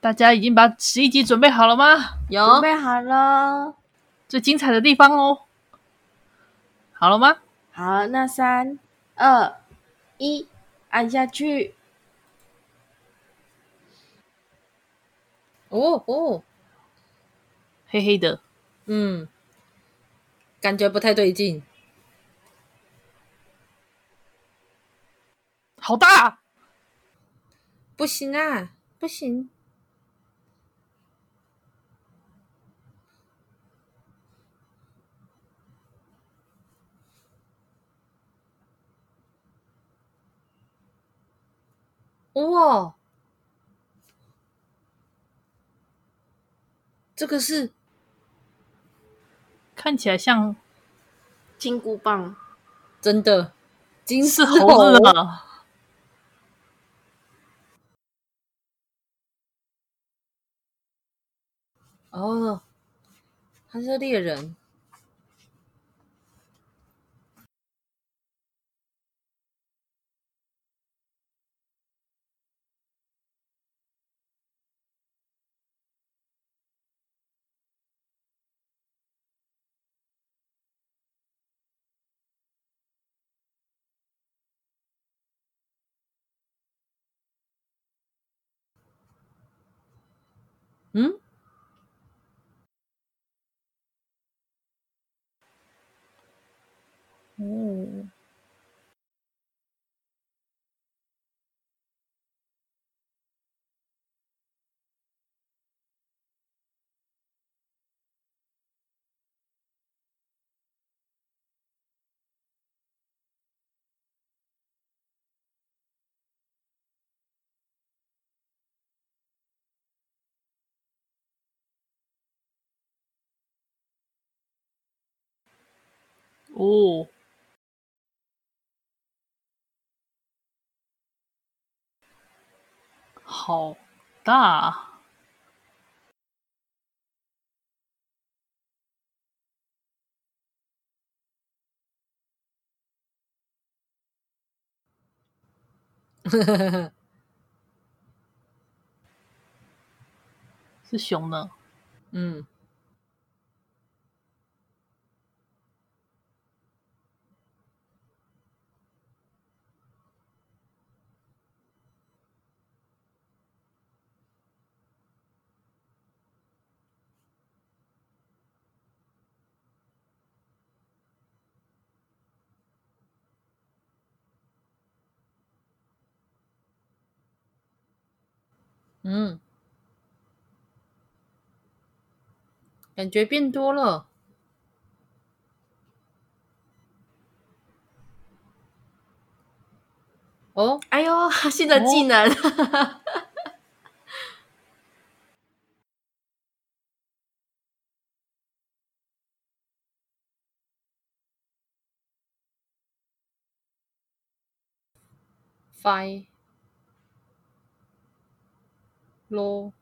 大家已经把十一集准备好了吗？有，准备好了，最精彩的地方哦。好了吗？好，那三二一，按下去。哦哦，黑黑的，嗯，感觉不太对劲。好大，不行啊，不行。哇，这个是看起来像金箍棒，真的，金丝猴子的。哦，他是猎人。嗯，哦，哦，好大！是熊呢？嗯。嗯，感觉变多了。哦，哎呦，新的技能！哦、Five。咯，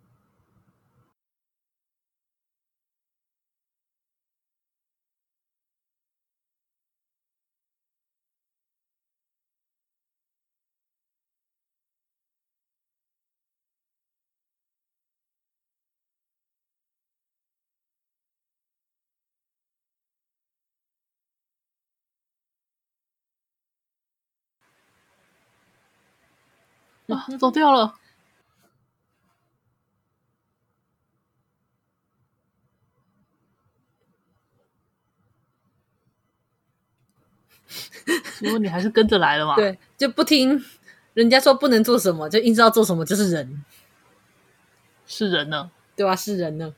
啊，走掉了。如果你还是跟着来了嘛？对，就不听人家说不能做什么，就硬是要做什么，就是人，是人呢？对吧？是人呢。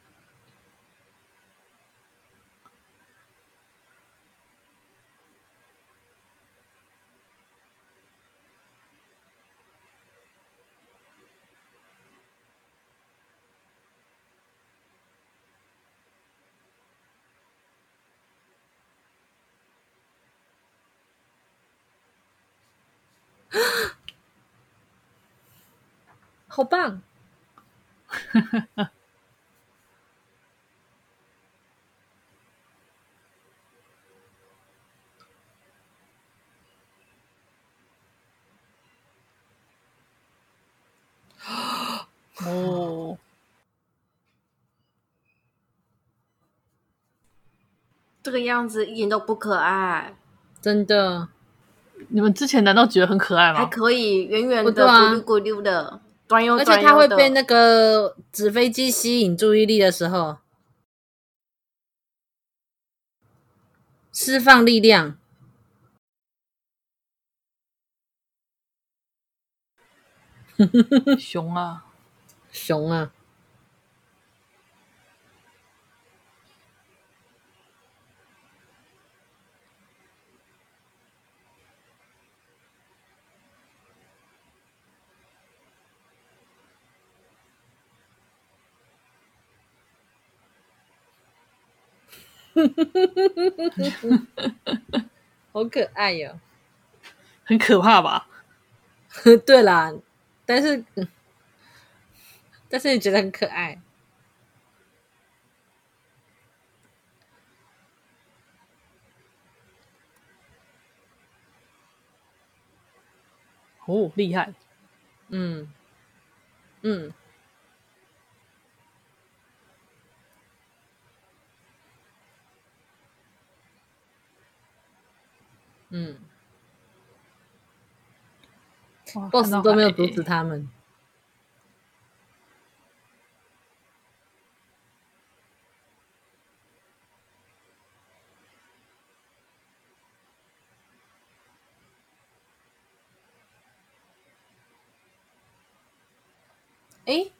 啊。好棒。哦。这个样子一点都不可爱，真的。你们之前难道觉得很可爱吗？还可以，圆圆的，对啊咕溜咕噜的，短又而。且它会被那个纸飞机吸引注意力的时候，释放力量。熊啊，熊啊！好可爱哟、哦！很可怕吧？对啦，但是，但是你觉得很可爱。哦，厉害！嗯嗯。嗯，boss 都没有阻止他们。哎。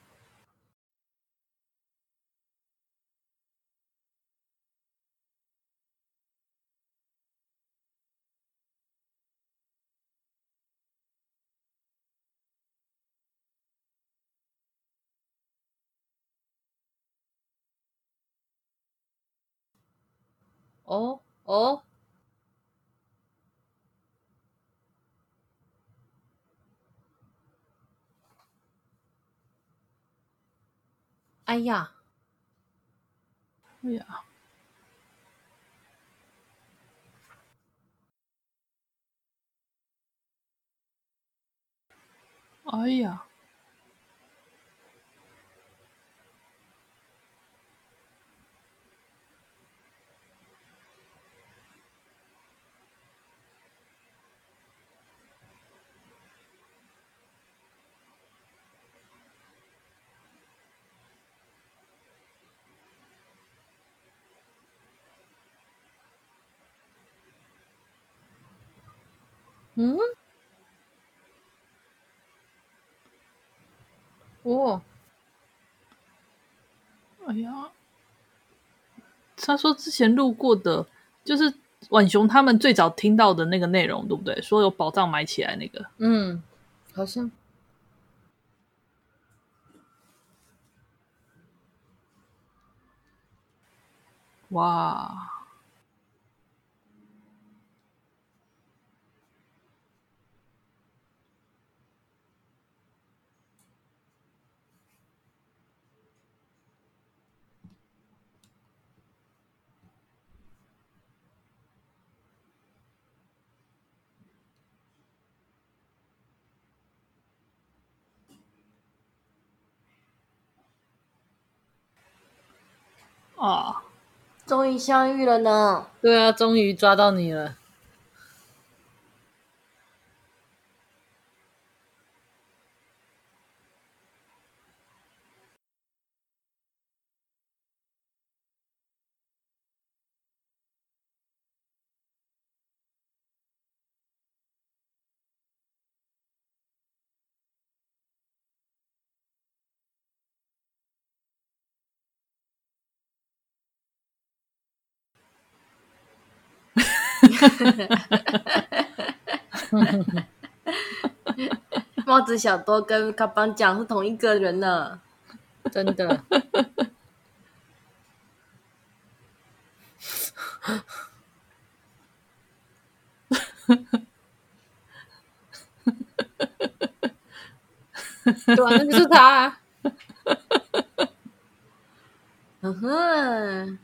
哦哦，哎呀，哎呀，哎呀。嗯，哦，哎呀，他说之前录过的，就是婉雄他们最早听到的那个内容，对不对？说有宝藏埋起来那个，嗯，好像，哇。啊！终于相遇了呢！对啊，终于抓到你了。帽子小多跟卡邦讲是同一个人呢，真的。对啊，那就是他啊。嗯哼。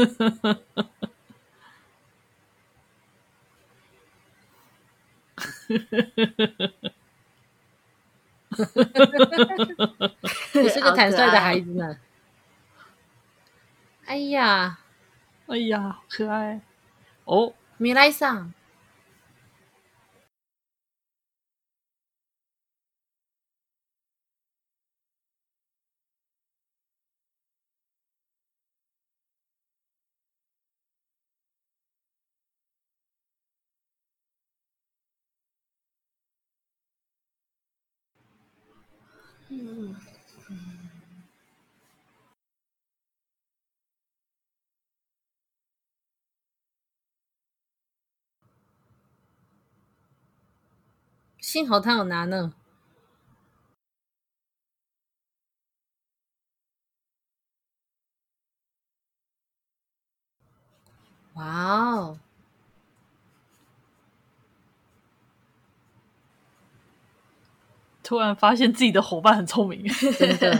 你是个坦率的孩子呢。哎呀，哎呀，好可爱哦！米莱さん。嗯，幸好他有拿呢。哇哦！突然发现自己的伙伴很聪明，真的。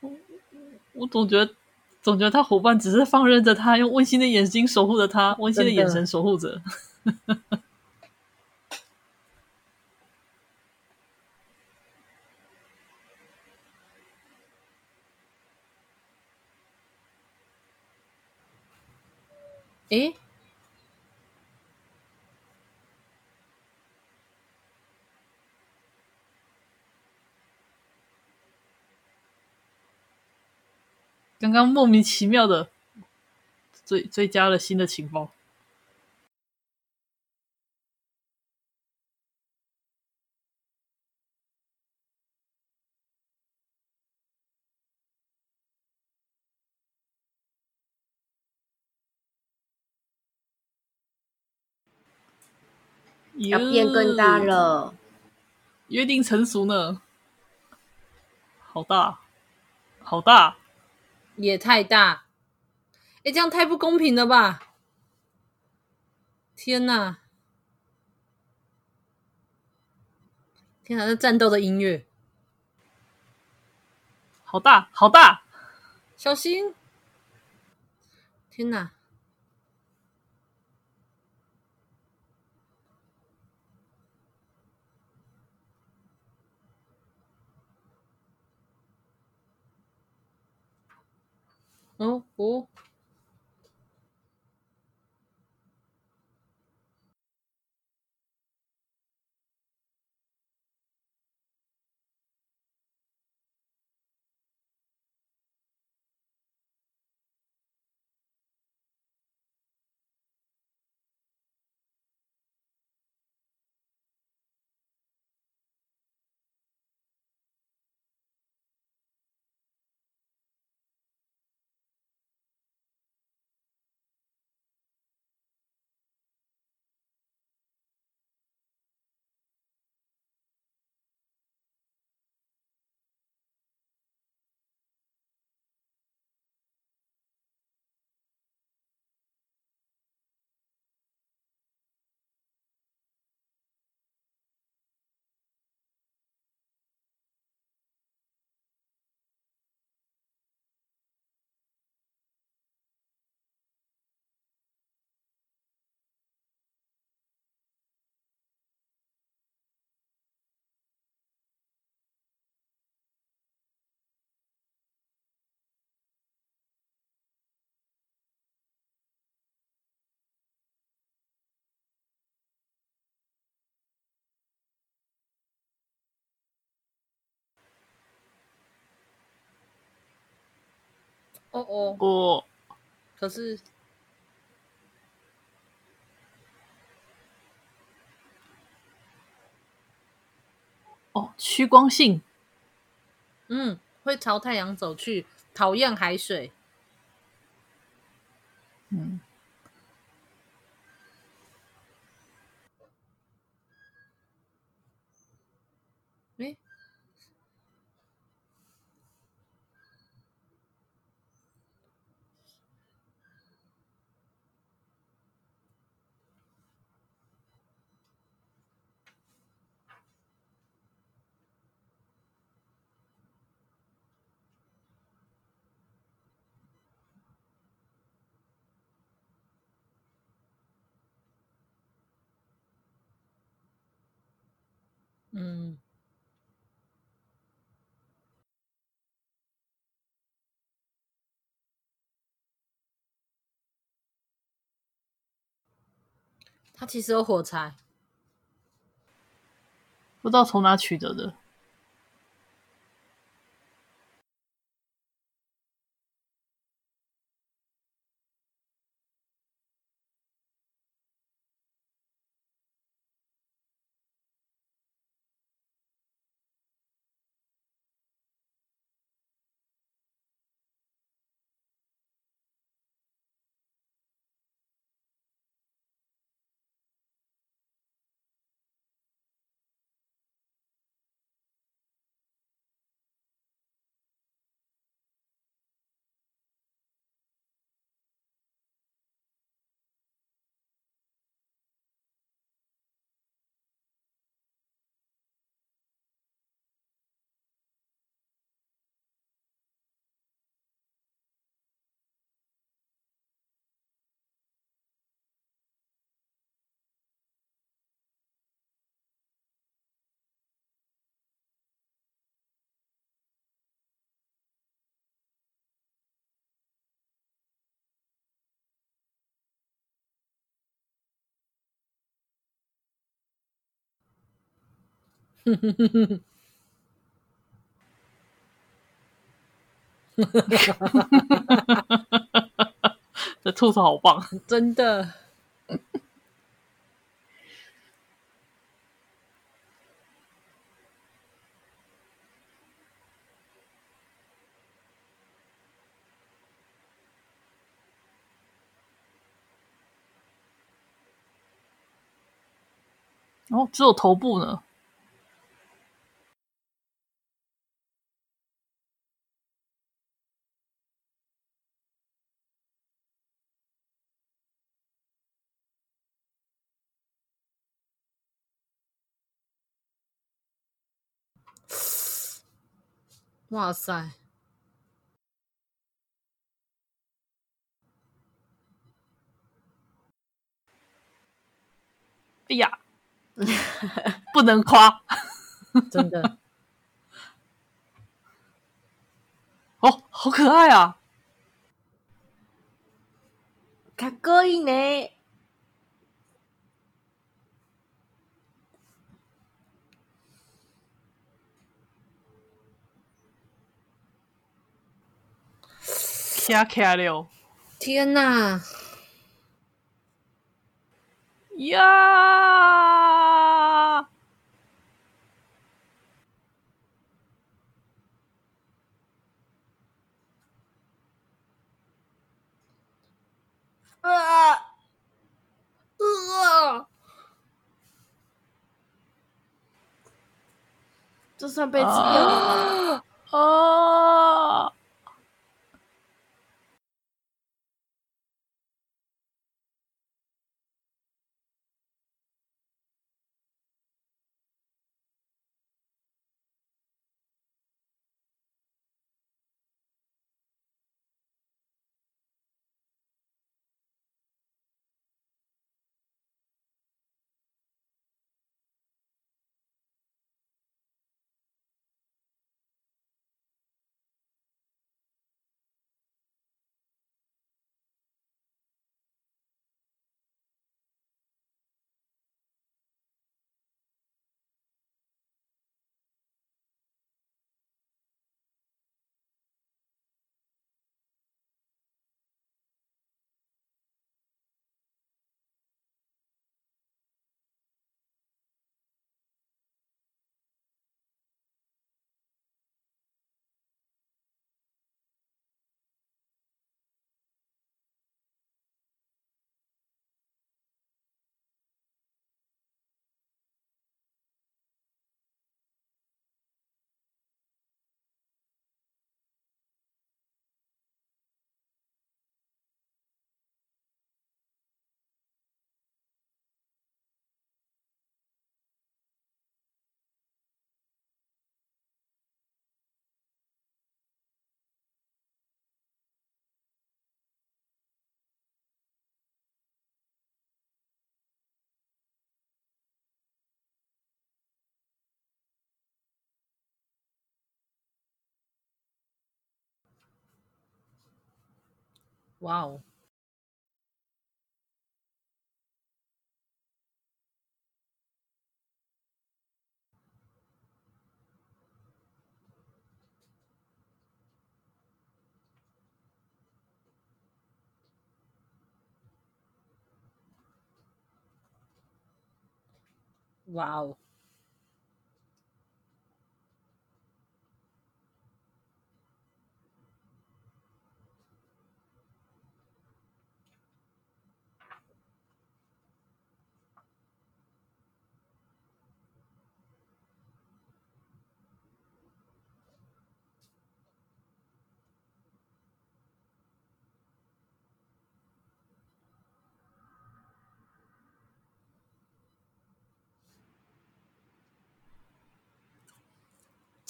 我我总觉得，总觉得他伙伴只是放任着他，用温馨的眼睛守护着他，温馨的眼神守护着。诶，刚刚莫名其妙的追追加了新的情报。要变更大了，约定成熟呢，好大，好大，也太大，哎，这样太不公平了吧！天哪，天哪，这战斗的音乐，好大，好大，小心！天哪！哦哦，哦哦。哦，可是，哦，趋光性，嗯，会朝太阳走去，讨厌海水，嗯。嗯，他其实有火柴，不知道从哪取得的。这兔子好棒，真的。哦，只有头部呢。哇塞！哎呀，不能夸，真的。哦，好可爱啊！かっこいいね。 卡卡了！天哪！呀！啊！啊！就算被吃掉了。啊！哇哦！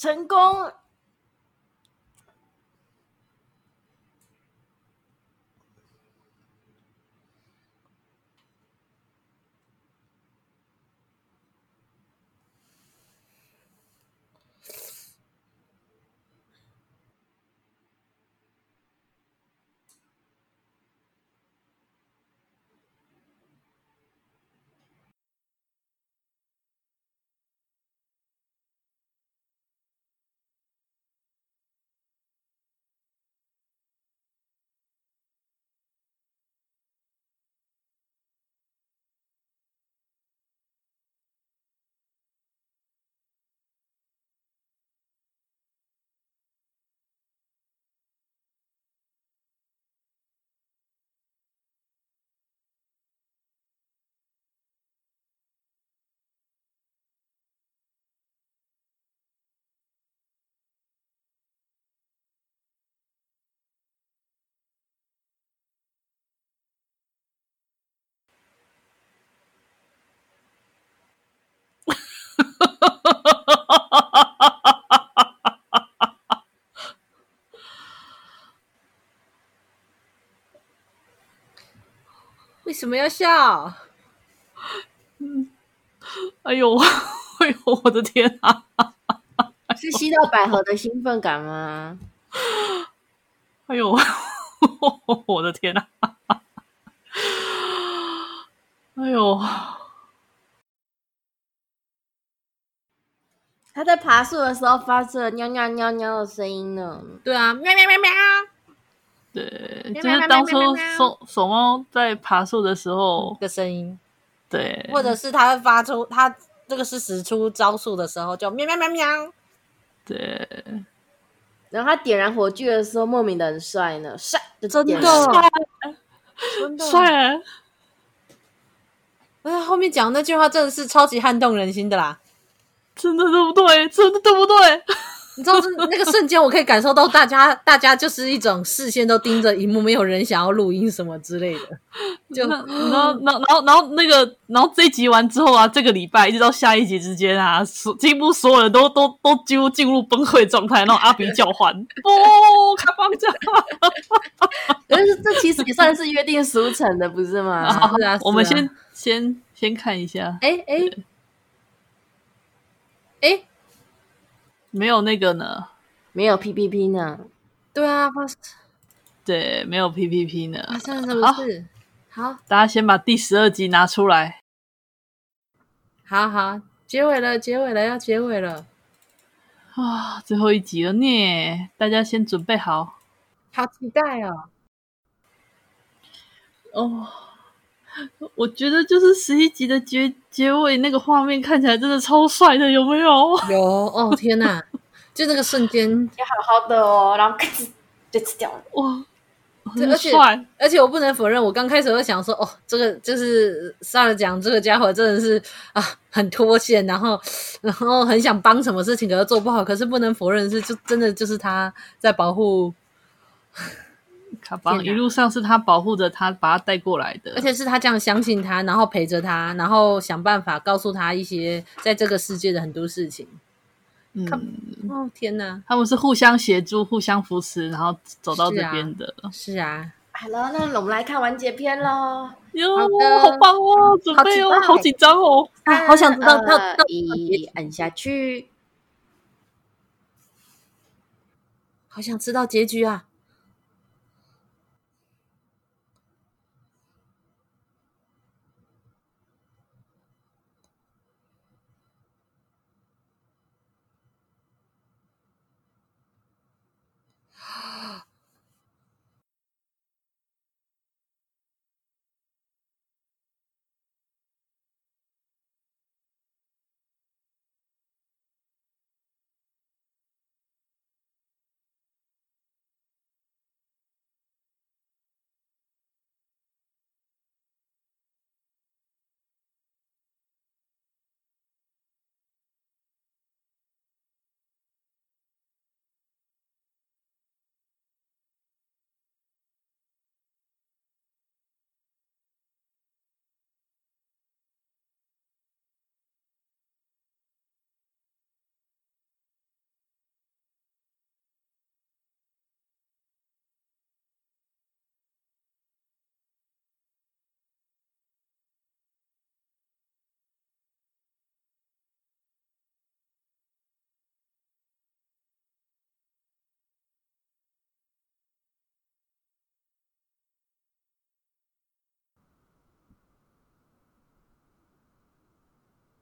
成功！为什么要笑？嗯，哎呦，哎呦，我的天啊！是吸到百合的兴奋感吗？哎呦，我的天啊！哎呦，他在爬树的时候发出了喵喵喵喵的声音呢。对啊，喵喵喵喵。对，就是当初手手猫在爬树的时候的声音，对，或者是他发出他这个是使出招数的时候，就喵喵喵喵，对。然后他点燃火炬的时候，莫名的很帅呢，帅，真的帅，真 的帅。哎，后面讲那句话真的是超级撼动人心的啦，真的对不对？真的对不对？你知道，那个瞬间，我可以感受到大家，大家就是一种视线都盯着荧幕，没有人想要录音什么之类的。就然后，然后，然后，然后那个，然后这一集完之后啊，这个礼拜一直到下一集之间啊，所几乎所有人都都都几乎进入崩溃状态，然后阿比叫唤，哦，卡邦这样。可是这其实也算是约定俗成的，不是吗？啊是啊，我们先先先看一下。哎哎哎。没有那个呢，没有 PPP 呢。对啊，发对，没有 PPP 呢。发生了什么事？好，好，大家先把第十二集拿出来。好好，结尾了，结尾了，要结尾了。啊，最后一集了呢，大家先准备好。好期待哦！哦，我觉得就是十一集的结结尾那个画面看起来真的超帅的，有没有？有哦！天哪，就那个瞬间也好好的哦，然后咔哧就吃掉了，哇！而且而且我不能否认，我刚开始会想说，哦，这个就是上来讲这个家伙真的是啊，很脱线，然后然后很想帮什么事情，可是做不好。可是不能否认的是，就真的就是他在保护。卡邦一路上是他保护着他，把他带过来的，而且是他这样相信他，然后陪着他，然后想办法告诉他一些在这个世界的很多事情。嗯，哦天哪，他们是互相协助、互相扶持，然后走到这边的。是啊，好了，那我们来看完结篇喽。哟，好棒哦，准备哦，好紧张哦，啊，好想知道到到底按下去，好想知道结局啊。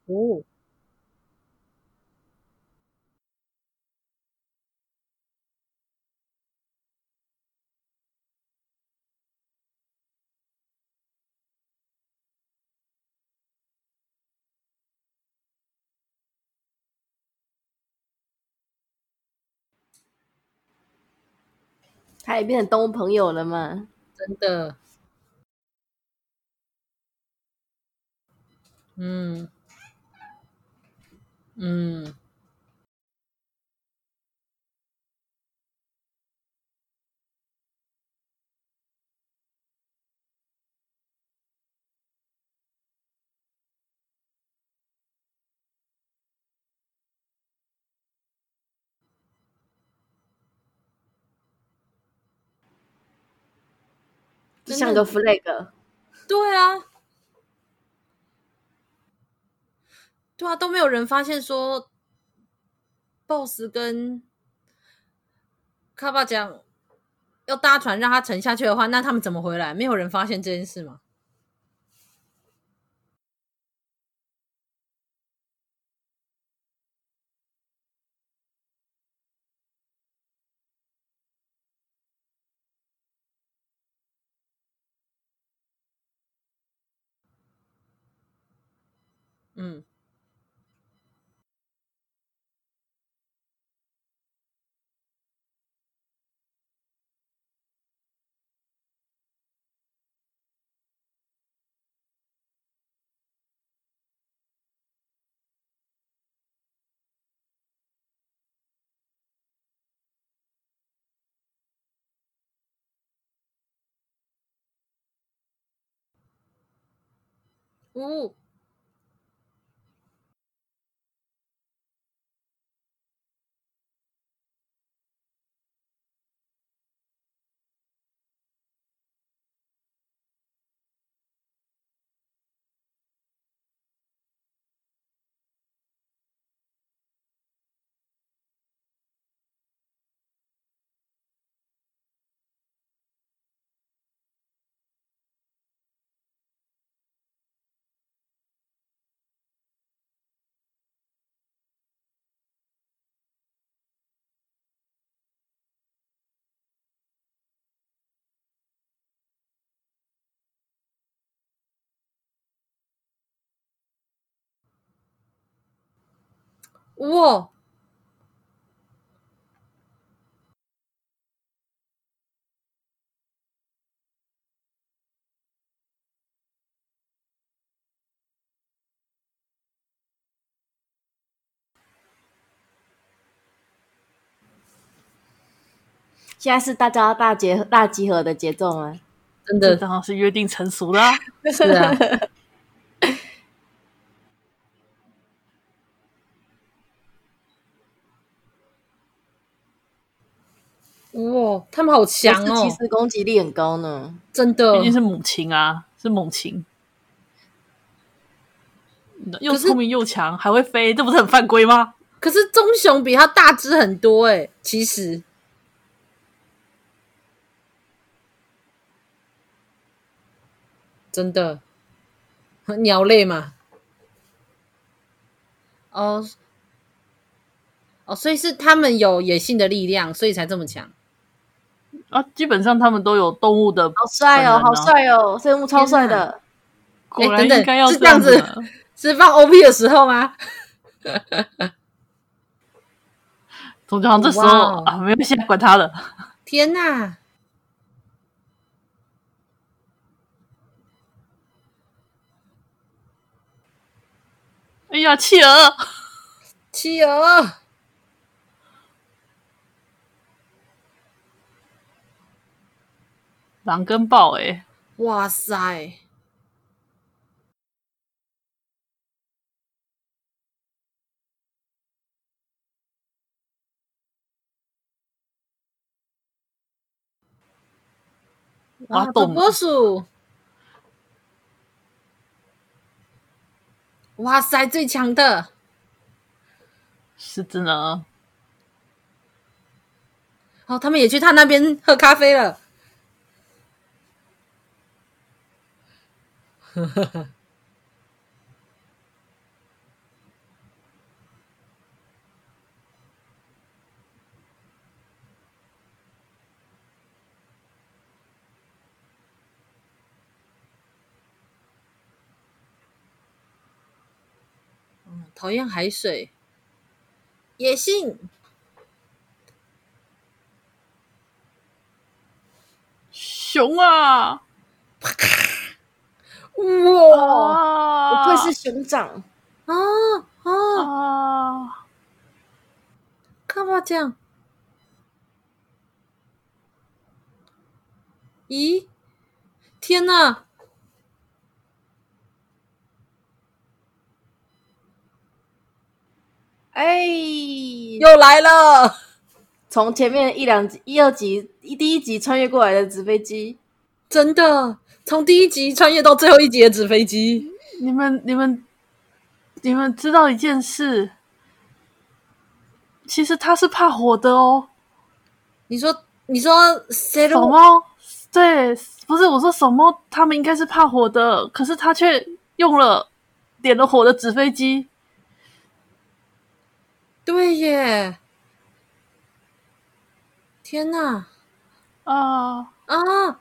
哦。他也变成动物朋友了吗？真的，嗯嗯，像个 flag，对啊，对啊，都没有人发现说，boss 跟卡巴讲要搭船让他沉下去的话，那他们怎么回来？没有人发现这件事吗？嗯，Ooh, 哇！现在是大家大结大集合的节奏吗？真的，当然是约定成熟的啊。是啊。哇，他们好强哦！其实攻击力很高呢，真的。毕竟是母亲啊，是猛禽，又聪明又强，还会飞，这不是很犯规吗？可是棕熊比它大只很多哎、欸，其实真的，鸟类嘛。哦哦，所以是他们有野性的力量，所以才这么强。啊，基本上他们都有动物的、啊，好帅哦，好帅哦，生物超帅的。果然应该要这样子，是放 OP 的时候吗？总之，这时候.啊，没有现在管他了。天哪！哎呀，企鹅，企鹅。狼跟豹，哎，哇塞！哇，波波鼠！哇塞，最强的，是真的。哦，他们也去他那边喝咖啡了。嗯，讨厌海水，野性熊啊！哇，不愧是熊掌啊啊！啊！干嘛这样？咦！天哪！哎，又来了！从前面一两集、一二集、一第一集穿越过来的纸飞机，真的。从第一集穿越到最后一集的纸飞机，你们、你们、你们知道一件事？其实他是怕火的哦。你说，你说谁的？什么？对，不是我说什么？他们应该是怕火的，可是他却用了点了火的纸飞机。对耶！天哪！啊啊！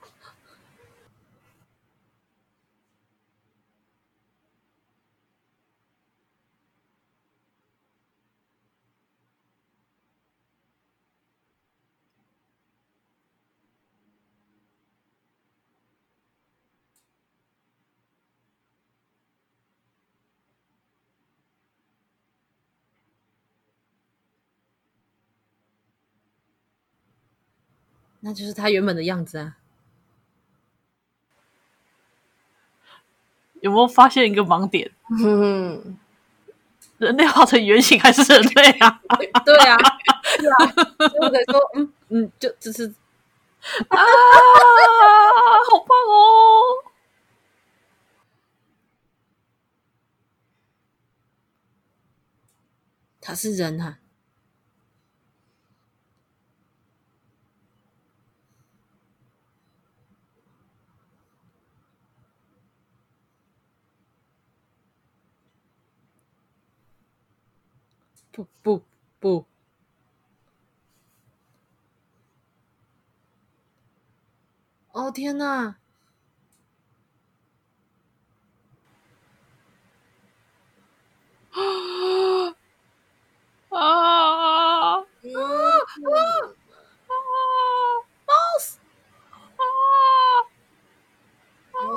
那就是他原本的样子啊！有没有发现一个盲点？嗯，人类化成圆形还是人类啊？对啊，对啊，或者说，嗯嗯，就只是啊，好棒哦！他是人啊。不不不！哦天哪！啊啊啊啊！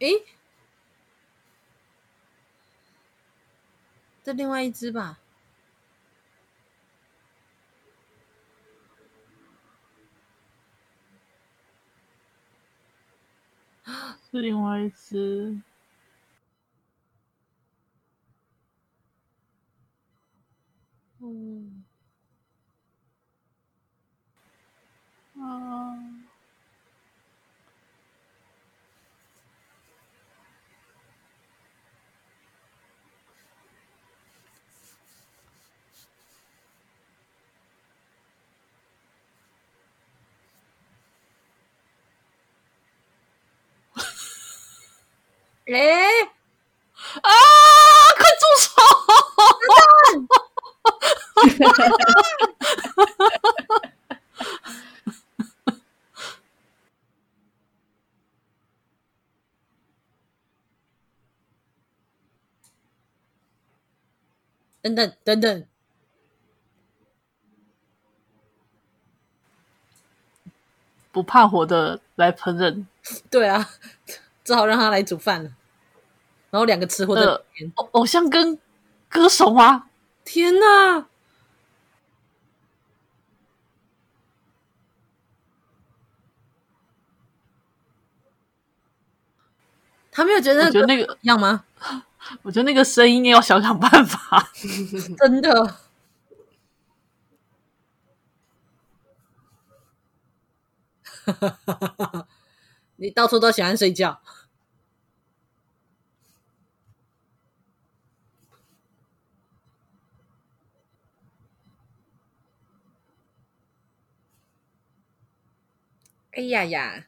诶，这另外一只吧？是另外一只。嗯。啊。哎！啊！快住手！等等等等，不怕火的来烹饪。对啊，只好让他来煮饭了。然后两个吃货的偶偶像跟歌手吗？天哪！他没有觉得觉得那个一样吗？我觉得那个声音要想想办法，真的。你到处都喜欢睡觉。哎呀呀！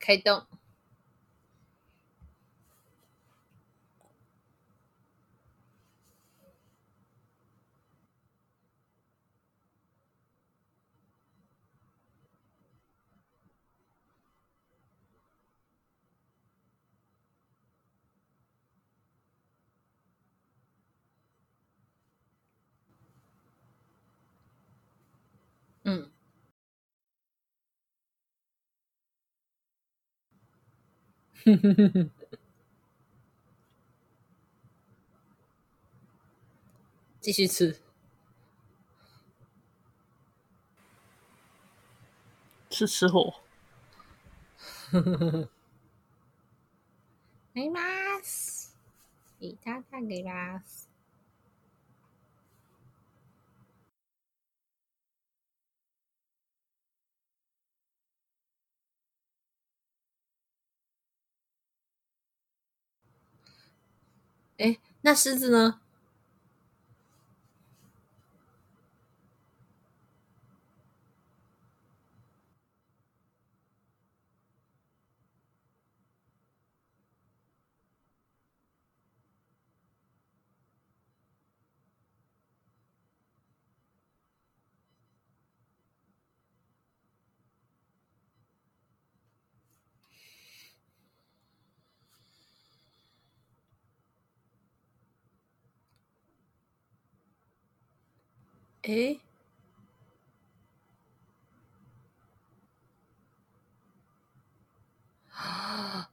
开动。继续吃，是吃货。呵呵呵呵，给ます，いただきます。 哎，那狮子呢？诶，啊，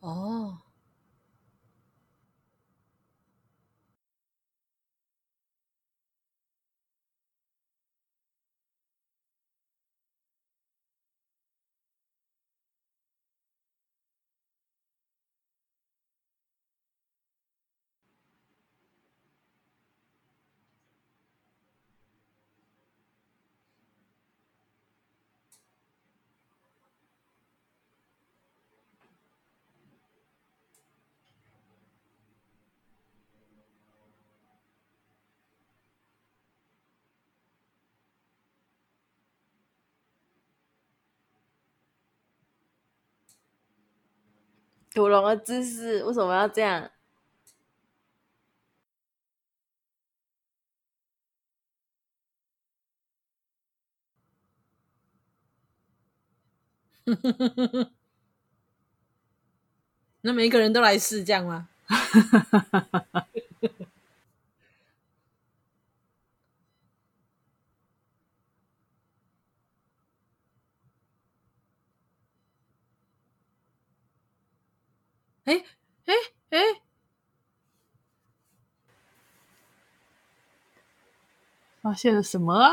哦。屠龙的姿势为什么要这样？那每一个人都来试这样吗？哎哎哎！发现了什么啊？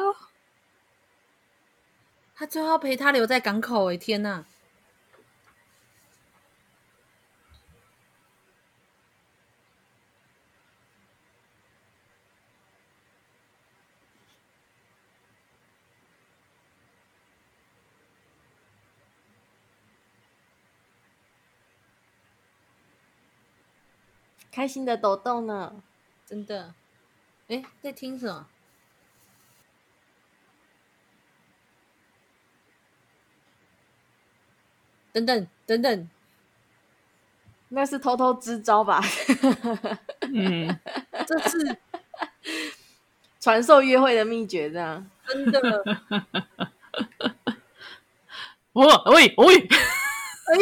他最后陪他留在港口，哎，天哪！开心的抖动呢，真的。哎，在听什么？等等等等，那是偷偷支招吧？嗯，这是传授约会的秘诀，这样真的。我喂喂，哎呦！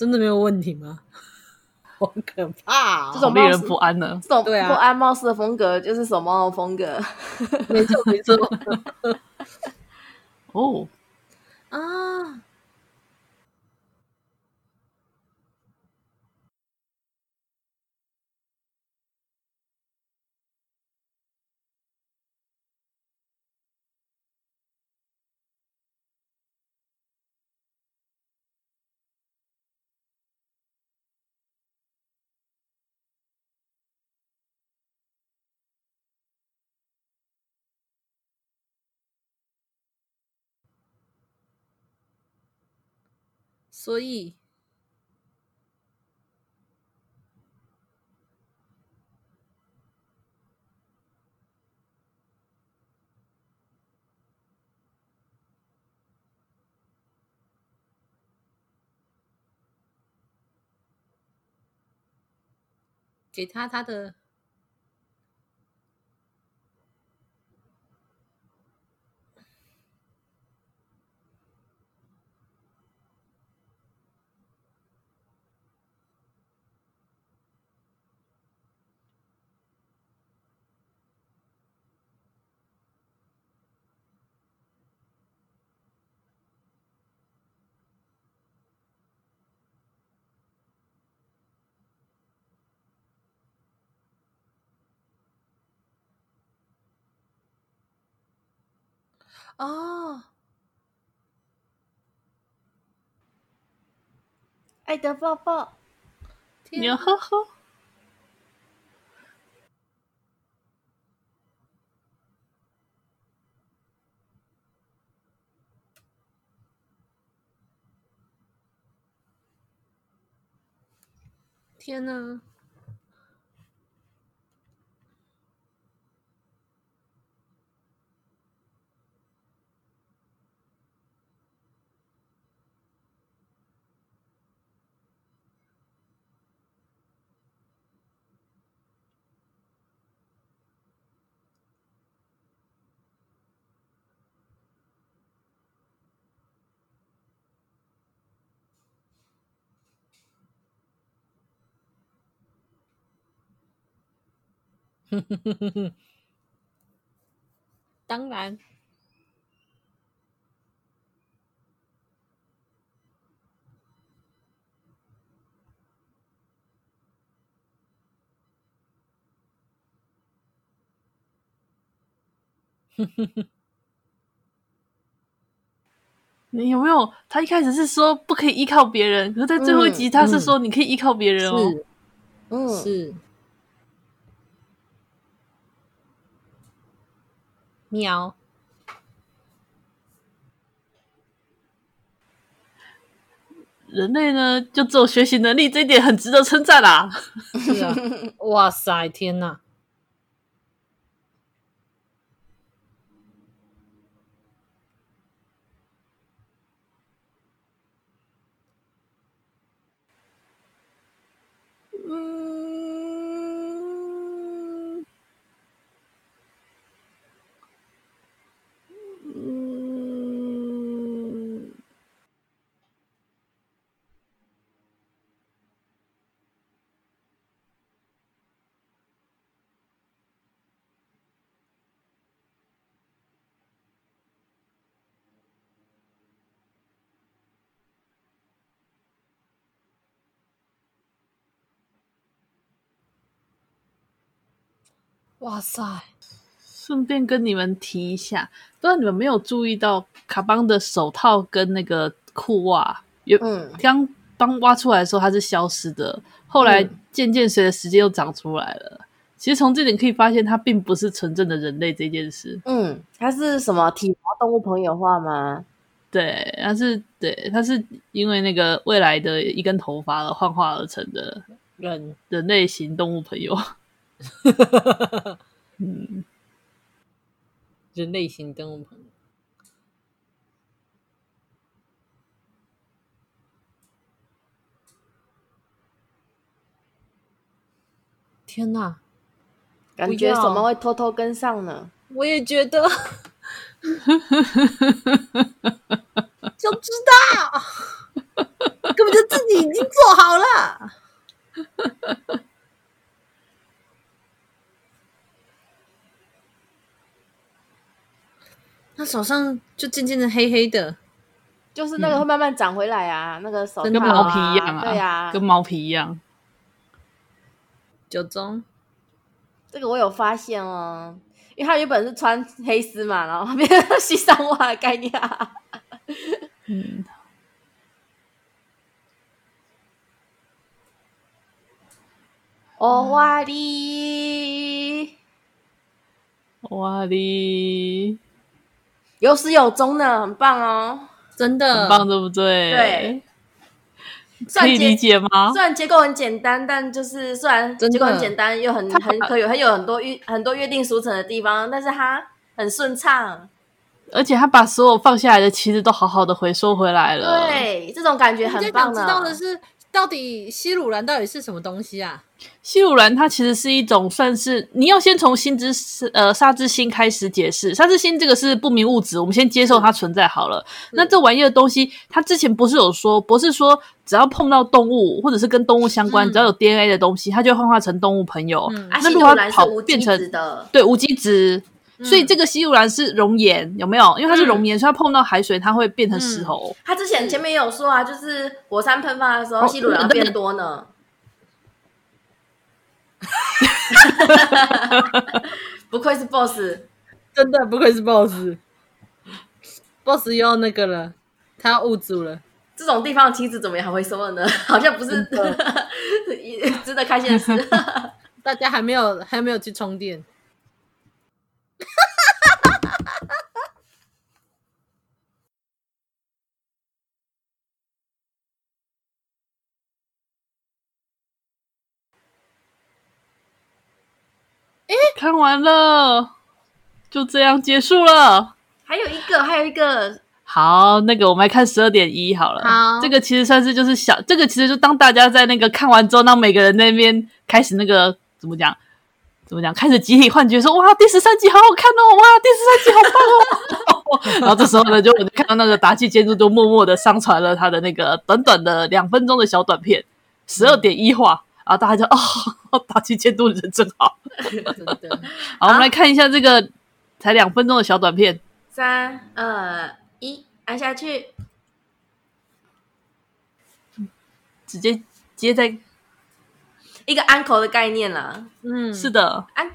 真的没有问题吗？好可怕、哦，这种令人不安呢。这种不安貌似的风格就是什么风格？没错没错。哦 啊。所以，给他他的。哦，爱的抱抱，你要呵呵。天哪！当然。哼哼哼，你有没有？他一开始是说不可以依靠别人，可是在最后一集他是说你可以依靠别人哦。是，嗯，是。喵，人类呢，就只有学习能力，这一点很值得称赞啦。是啊，哇塞，天哪！哇塞！顺便跟你们提一下，不知道你们没有注意到卡邦的手套跟那个裤袜，有刚刚挖出来的时候它是消失的，后来渐渐随着时间又长出来了。嗯、其实从这点可以发现，它并不是纯正的人类这件事。嗯，它是什么体毛动物朋友化吗？对，它是对，它是因为那个未来的一根头发而幻化而成的人人类型动物朋友。嗯，人类型动物朋友。天哪，感觉什么会偷偷跟上呢？我也觉得，就知道，根本就自己已经做好了。手上就渐渐的黑黑的，就是那个会慢慢长回来啊，嗯、那个手、啊、跟毛皮一样啊，对啊，跟毛皮一样。九中，这个我有发现哦，因为他原本是穿黑丝嘛，然后变成西装袜的概念、啊。嗯。哦哇哩，哇哩，有始有终的，很棒哦，真的很棒，对不对？对，可以理解吗？虽然结构很简单，但就是虽然结构很简单，又很很可有很有很多约很多约定俗成的地方，但是它很顺畅，而且他把所有放下来的棋子都好好的回收回来了。对，这种感觉很棒的。知道的是，到底西鲁兰到底是什么东西啊？西鲁兰它其实是一种算是你要先从心之呃沙之心开始解释，沙之心这个是不明物质，我们先接受它存在好了。那这玩意的东西，它之前不是有说，不是说只要碰到动物或者是跟动物相关，嗯、只要有 DNA 的东西，它就会幻化成动物朋友。嗯、那如果它跑变成的对无机质，所以这个西鲁兰是熔岩，有没有？因为它是熔岩，嗯、所以它碰到海水，它会变成石头。它之前前面也有说啊，就是火山喷发的时候，西鲁兰变多呢。不愧是 boss，真的不愧是 boss，boss 又要那个了，他要物主了。这种地方的妻子怎么还会收了呢？好像不是的值得开心的事。大家还没有还没有去充电。看完了，就这样结束了。还有一个，还有一个。好，那个我们来看十二点一好了。好，这个其实算是就是小，这个其实就当大家在那个看完之后，让每个人那边开始那个怎么讲，怎么讲，开始集体幻觉说，哇，第十三集好好看哦，哇，第十三集好棒哦。然后这时候呢，就我就看到那个达气监督就默默的上传了他的那个短短的两分钟的小短片，十二点一话。然后大家就哦，达气监督人真好。好，我们来看一下这个才两分钟的小短片。三二一，按下去，直接接在一个 uncle 的概念了。嗯，是的，安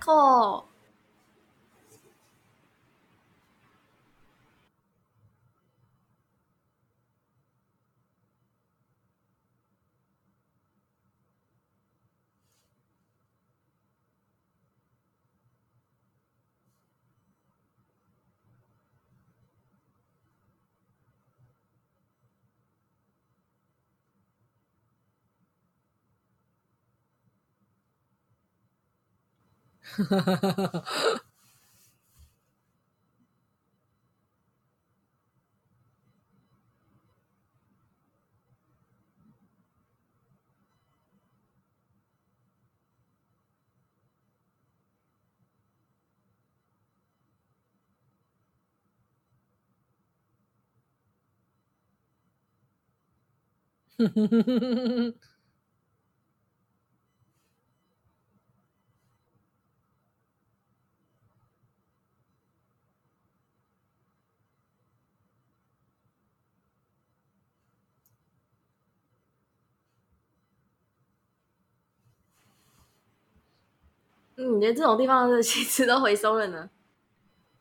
哈哈哈哈哈！哼哼哼哼哼哼。嗯连这种地方的信息都回收了呢？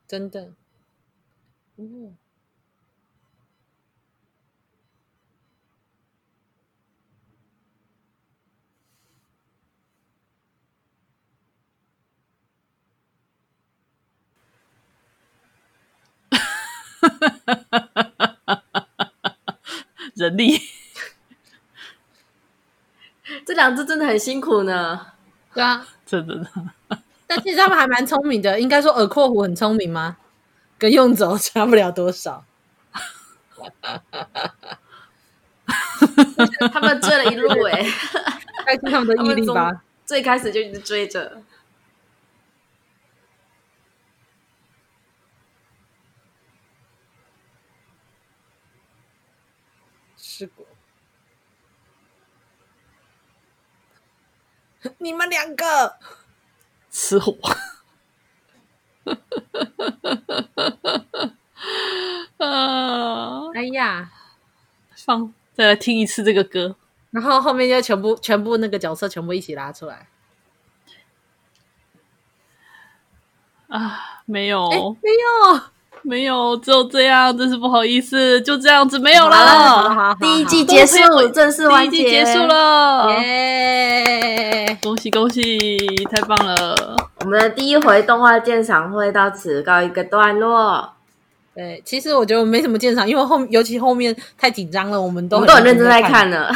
真的。人力。这两只真的很辛苦呢。对啊。真的，但其实他们还蛮聪明的。应该说耳廓虎很聪明吗？跟用走差不了多少。他们追了一路哎，开出他们的毅力吧。最开始就一直追着。是果。你们两个。吃火，哎呀，放再来听一次这个歌，然后后面就全部全部那个角色全部一起拉出来。啊，没有，没有，没有，只有这样，真是不好意思，就这样子没有了。好好好好第一季结束，正式完结，第一季结束了，耶！恭喜恭喜，太棒了！我们的第一回动画鉴赏会到此告一个段落。对，其实我觉得我没什么鉴赏，因为后尤其后面太紧张了，我们都很都很认真在看了。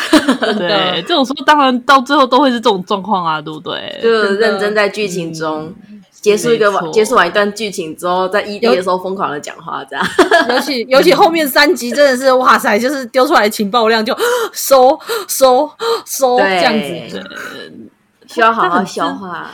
对，这种时候当然到最后都会是这种状况啊，对不对？就认真在剧情中。结束一个完，结束完一段剧情之后，在 ED 的时候疯狂的讲话，这样。尤其尤其后面三集真的是哇塞，就是丢出来的情报量就 收收收这样子，需要好好消化。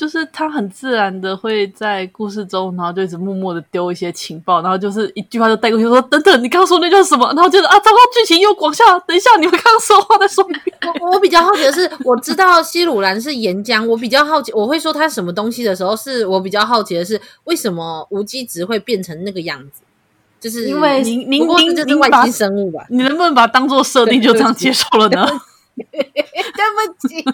就是他很自然的会在故事中，然后就一直默默的丢一些情报，然后就是一句话就带过去说：“等等，你刚刚说那叫什么？”然后就是啊，糟糕，剧情又往下。等一下，你们刚刚说话再说一遍。我我比较好奇的是，我知道西鲁兰是岩浆，我比较好奇，我会说它什么东西的时候，是我比较好奇的是，为什么无机质会变成那个样子？就是因为您您您就是外星生物吧？你能不能把它当做设定就这样接受了呢？对不起，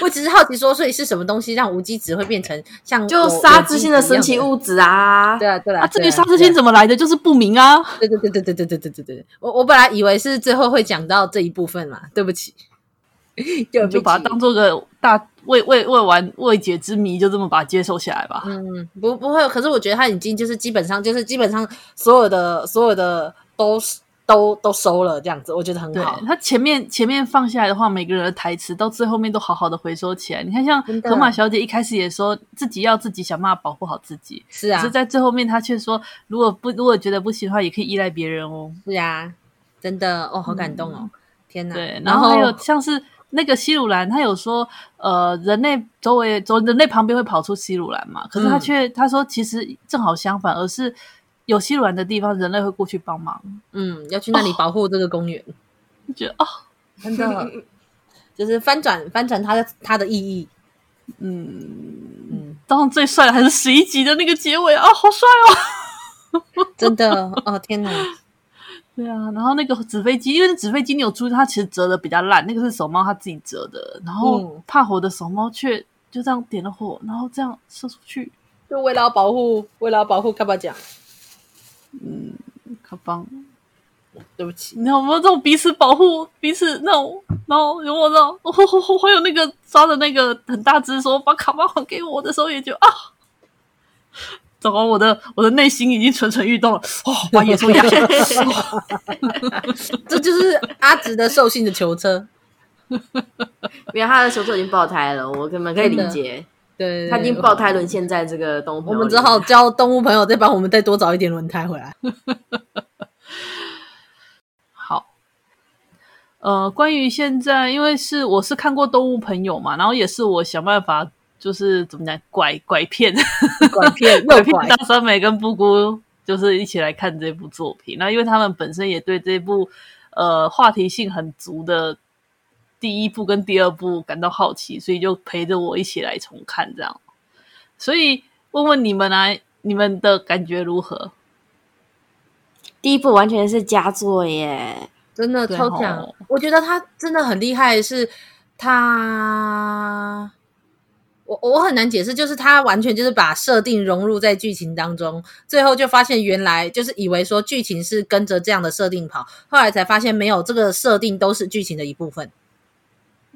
我只是好奇说，所以是什么东西让无机质会变成像就沙之心的神奇物质啊？对啊，对啊，至于沙之心怎么来的，就是不明啊。对对对对对对对对对对，我我本来以为是最后会讲到这一部分嘛，对不起，就就把它当做个大未未未完未解之谜，就这么把它接受下来吧。嗯，不不会，可是我觉得他已经就是基本上就是基本上所有的所有的都是。都都收了，这样子我觉得很好。他前面前面放下来的话，每个人的台词到最后面都好好的回收起来。你看，像河马小姐一开始也说自己要自己想办法保护好自己，是啊。可是在最后面，她却说如果不如果觉得不行的话，也可以依赖别人哦。是啊，真的哦，好感动哦，嗯、天哪！对，然后还有像是那个西鲁兰，他有说呃，人类周围走人类旁边会跑出西鲁兰嘛？可是他却、嗯、他说其实正好相反，而是。有西鲁兰的地方，人类会过去帮忙。嗯，要去那里保护这个公园。我觉得哦，真的，就是翻转翻转它的它的意义。嗯嗯，当然最帅的还是十一集的那个结尾啊，好帅哦！真的哦，天哪！对啊，然后那个纸飞机，因为纸飞机你有注意，它其实折的比较烂，那个是手猫它自己折的。然后怕火的手猫却就这样点了火，然后这样射出去，就为了要保护，为了要保护干巴酱。嗯，卡邦，对不起，你有没有这种彼此保护彼此那种？然后有没有那种？会会有那个抓着那个很大只说把卡邦还给我的时候，也就啊，糟糕，我的我的内心已经蠢蠢欲动了。哦，把野兽压下这就是阿直的兽性的囚车，因为他的囚车已经爆胎了，我根本可以理解。对，他已经爆胎轮现在这个动物，我们只好叫动物朋友再帮我们再多找一点轮胎回来。好，呃，关于现在，因为是我是看过动物朋友嘛，然后也是我想办法，就是怎么讲，拐拐骗，拐骗，拐骗大酸梅跟布姑，就是一起来看这部作品。那因为他们本身也对这部呃话题性很足的。第一部跟第二部感到好奇，所以就陪着我一起来重看这样。所以问问你们啊，你们的感觉如何？第一部完全是佳作耶，真的超强。哦、我觉得他真的很厉害，是他，我我很难解释，就是他完全就是把设定融入在剧情当中，最后就发现原来就是以为说剧情是跟着这样的设定跑，后来才发现没有，这个设定都是剧情的一部分。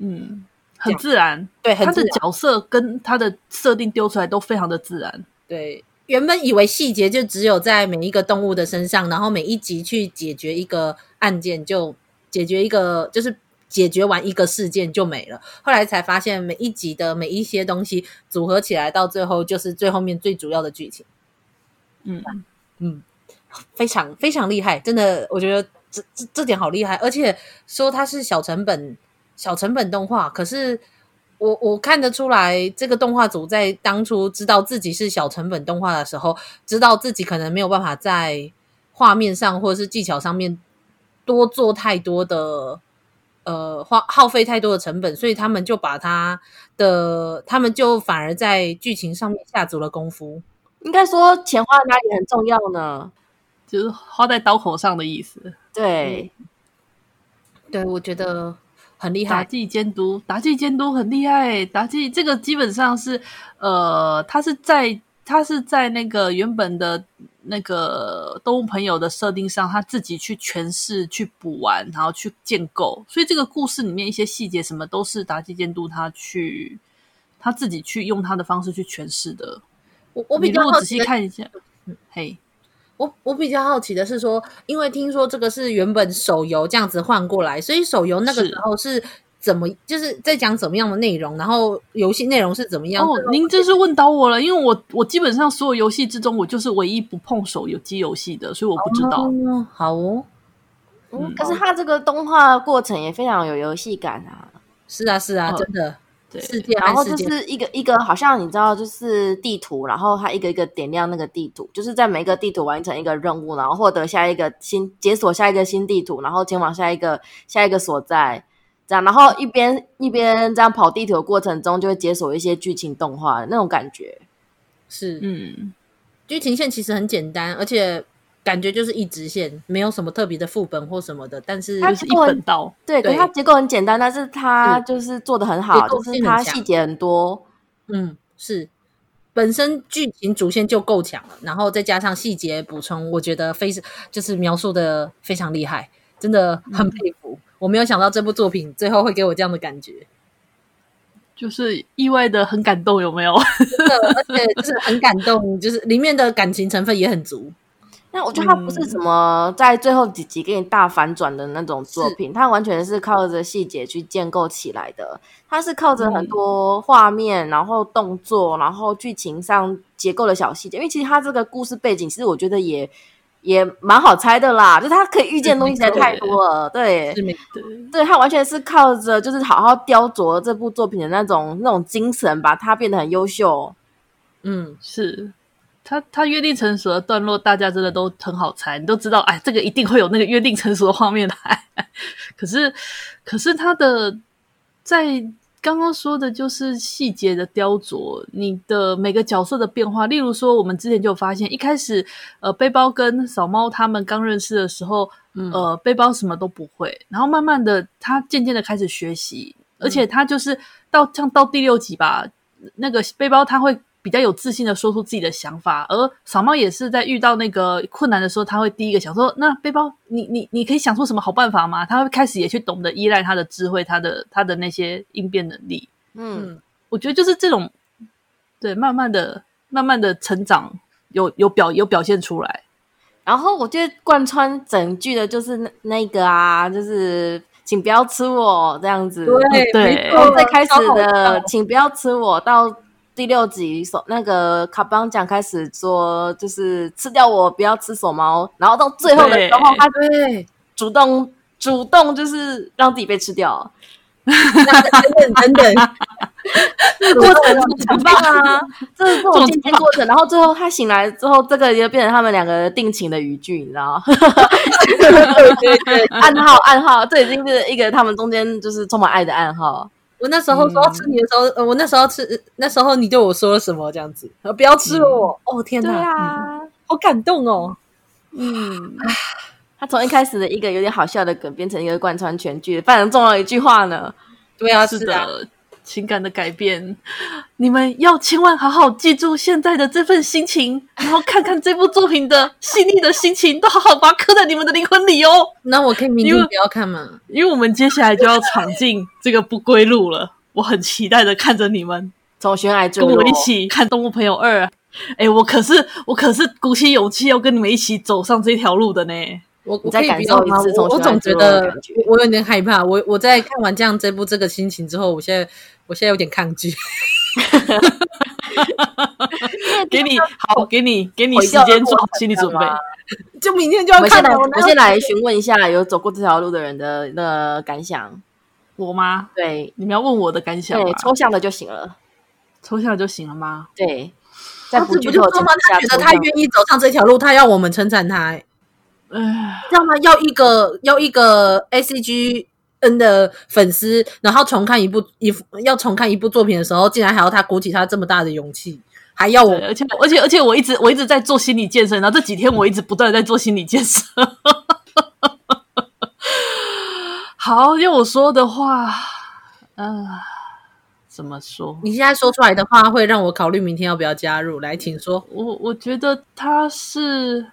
嗯，很自然，对，他的角色跟他的设定丢出来都非常的自然。对，原本以为细节就只有在每一个动物的身上，然后每一集去解决一个案件，就解决一个，就是解决完一个事件就没了。后来才发现，每一集的每一些东西组合起来，到最后就是最后面最主要的剧情。嗯嗯，非常非常厉害，真的，我觉得这这这点好厉害，而且说它是小成本。小成本动画，可是我我看得出来，这个动画组在当初知道自己是小成本动画的时候，知道自己可能没有办法在画面上或者是技巧上面多做太多的呃花耗费太多的成本，所以他们就把他的他们就反而在剧情上面下足了功夫。应该说钱花在哪里很重要呢？就是花在刀口上的意思。对，对，我觉得很厉害。妲己监督，妲己监督很厉害。妲己这个基本上是，呃，他是在他是在那个原本的那个动物朋友的设定上，他自己去诠释、去补完，然后去建构。所以这个故事里面一些细节什么都是妲己监督他去他自己去用他的方式去诠释的。我我比较仔细看一下，嗯，嘿。我我比较好奇的是说，因为听说这个是原本手游这样子换过来，所以手游那个时候是怎么，是就是在讲怎么样的内容，然后游戏内容是怎么样？哦，您真是问到我了，因为我我基本上所有游戏之中，我就是唯一不碰手游机游戏的，所以我不知道。哦好哦，嗯，可是它这个动画过程也非常有游戏感啊！是啊，是啊，哦、真的。对，然后就是一个一个，好像你知道，就是地图，然后它一个一个点亮那个地图，就是在每一个地图完成一个任务，然后获得下一个新解锁下一个新地图，然后前往下一个下一个所在，这样，然后一边一边这样跑地图的过程中，就会解锁一些剧情动画那种感觉。是，嗯，剧情线其实很简单，而且。感觉就是一直线，没有什么特别的副本或什么的，但是它是一本道。对，对，它结构很简单，但是它就是做的很好，是就是它细节很多。嗯，是，本身剧情主线就够强了，然后再加上细节补充，我觉得非常就是描述的非常厉害，真的很佩服。嗯。我没有想到这部作品最后会给我这样的感觉，就是意外的很感动，有没有？而且就是很感动，就是里面的感情成分也很足。那我觉得它不是什么在最后几集给你大反转的那种作品，它完全是靠着细节去建构起来的。它是靠着很多画面，然后动作，然后剧情上结构的小细节。因为其实它这个故事背景，其实我觉得也也蛮好猜的啦，就它可以预见的东西实在太多了。对，对，对，它完全是靠着就是好好雕琢这部作品的那种那种精神，把它变得很优秀。嗯，是。他他约定成熟的段落，大家真的都很好猜，你都知道，哎，这个一定会有那个约定成熟的画面来。可是，可是他的在刚刚说的就是细节的雕琢，你的每个角色的变化。例如说，我们之前就发现，一开始，呃，背包跟扫猫他们刚认识的时候，嗯、呃，背包什么都不会，然后慢慢的，他渐渐的开始学习，而且他就是到像到第六集吧，那个背包他会。比较有自信的说出自己的想法，而小猫也是在遇到那个困难的时候，他会第一个想说：“那背包，你你你可以想出什么好办法吗？”他会开始也去懂得依赖他的智慧，他的他的那些应变能力。嗯，我觉得就是这种，对，慢慢的、慢慢的成长，有有表有表现出来。然后我觉得贯穿整句的就是那那个啊，就是请不要吃我这样子。对对，从最开始的请不要吃我到。第六集，手那个卡邦讲开始说，就是吃掉我，不要吃手猫。然后到最后的时候，他对主动主动就是让自己被吃掉。等等等等，这个过程很棒啊！这是这种渐进过程，然后最后他醒来之后，这个就变成他们两个定情的语句，你知道吗？对 对对，暗号暗号，这已经是一个他们中间就是充满爱的暗号。我那时候说要吃你的时候，嗯、我那时候吃，那时候你对我说了什么？这样子，不要吃我！嗯、哦天哪，啊、嗯，好感动哦。嗯，他从一开始的一个有点好笑的梗，变成一个贯穿全剧非常重要的一句话呢。对啊，是的。情感的改变，你们要千万好好记住现在的这份心情，然后看看这部作品的细腻的心情，都好好把它刻在你们的灵魂里哦。那我可以明天不要看吗？因为我们接下来就要闯进这个不归路了，我很期待的看着你们从悬崖跟我一起看《动物朋友二》。哎，我可是我可是鼓起勇气要跟你们一起走上这条路的呢。我我再感受一次，我总觉得我有点害怕。我我在看完这样这部这个心情之后，我现在我现在有点抗拒。给你好，给你给你时间做好心理准备，就明天就要看了。我先来询问一下有走过这条路的人的的感想。我吗？对，你们要问我的感想，对，抽象的就行了。抽象的就行了吗？对，在不剧透的情况下，他觉得他愿意走上这条路，他要我们称赞他。唉，让他要一个要一个 A C G N 的粉丝，然后重看一部一要重看一部作品的时候，竟然还要他鼓起他这么大的勇气，还要我，而且而且而且我一直我一直在做心理建设，然后这几天我一直不断在做心理建设。好，要我说的话，嗯、呃，怎么说？你现在说出来的话会让我考虑明天要不要加入。来，请说。我我觉得他是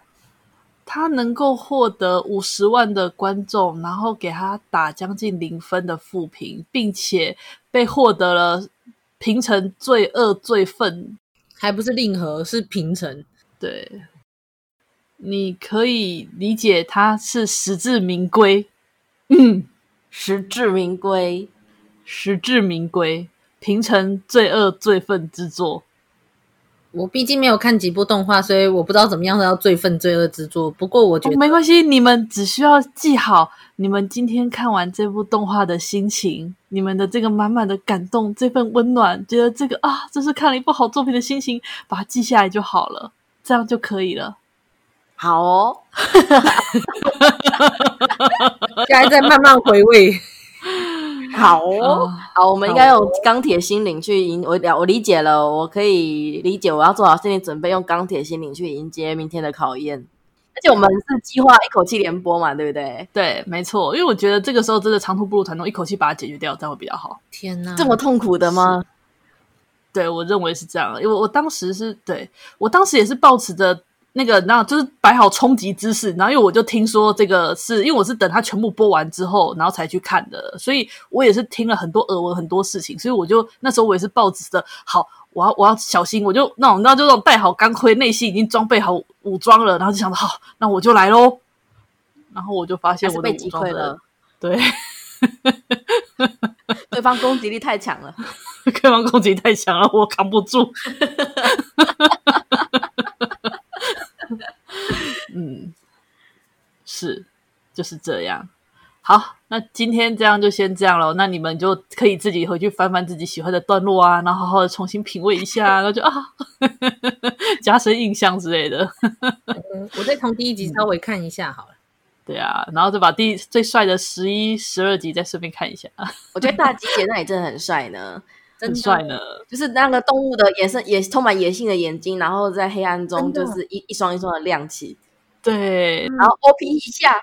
他能够获得五十万的观众，然后给他打将近零分的负评，并且被获得了平成最恶最愤，还不是令和，是平成。对，你可以理解他是实至名归。嗯。实至名归，实至名归，平成最恶最愤之作。我毕竟没有看几部动画，所以我不知道怎么样叫最愤罪恶之作。不过我觉得、哦、没关系，你们只需要记好你们今天看完这部动画的心情，你们的这个满满的感动，这份温暖，觉得这个啊，这是看了一部好作品的心情，把它记下来就好了，这样就可以了。好哦，现在在慢慢回味。好哦，好，我们应该用钢铁心灵去迎我了，我理解了，我可以理解，我要做好心理准备，用钢铁心灵去迎接明天的考验。而且我们是计划一口气连播嘛，对不对？对，没错，因为我觉得这个时候真的长途不如短途，一口气把它解决掉，这样会比较好。天哪，这么痛苦的吗？对，我认为是这样，因为我当时是对我当时也是抱持着。那个，然后就是摆好冲击姿势，然后因为我就听说这个是因为我是等他全部播完之后，然后才去看的，所以我也是听了很多耳闻很多事情，所以我就那时候我也是抱着的，好，我要我要小心，我就那种，你知道就那种带好钢盔，内心已经装备好武装了，然后就想着好，那我就来喽，然后我就发现我的武装了，对，对方攻击力太强了，对方攻击力太强了，我扛不住。嗯，是，就是这样。好，那今天这样就先这样了。那你们就可以自己回去翻翻自己喜欢的段落啊，然后好好的重新品味一下，然后就啊，加深印象之类的。嗯，我再从第一集稍微看一下好了。对啊，然后再把第最帅的十一、十二集再顺便看一下。我觉得大吉姐那里真的很帅呢。真帅呢，就是那个动物的眼神，也充满野性的眼睛，然后在黑暗中就是一一双一双的亮起。对，然后 OP 一下，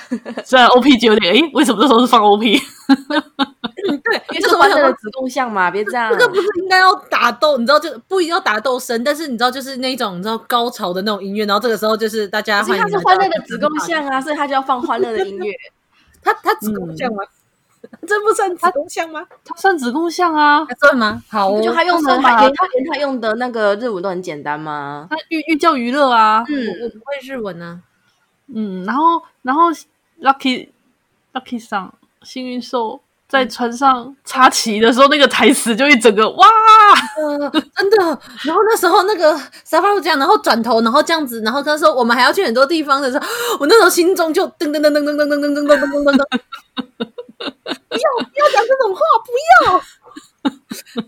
虽然 OP 就有点，诶，为什么这时候是放 OP？对，因为这是完整的子宫像嘛，别这样。这个不是应该要打斗，你知道，就不一定要打斗声，但是你知道，就是那种你知道高潮的那种音乐，然后这个时候就是大家欢是欢乐的子宫像啊，所以他就要放欢乐的音乐。他他子宫像吗？这不算子宫像吗？它算子宫像啊，算吗？好，就他用的，他连他连他用的那个日文都很简单吗？他寓寓教于乐啊。嗯，我不会日文呢。嗯，然后然后 Lucky Lucky 上幸运兽在船上插旗的时候，那个台词就一整个哇，真的。然后那时候那个沙发路这样，然后转头，然后这样子，然后他说我们还要去很多地方的时候，我那时候心中就噔噔噔噔噔噔噔噔噔噔噔噔噔。不要不要讲这种话，不要！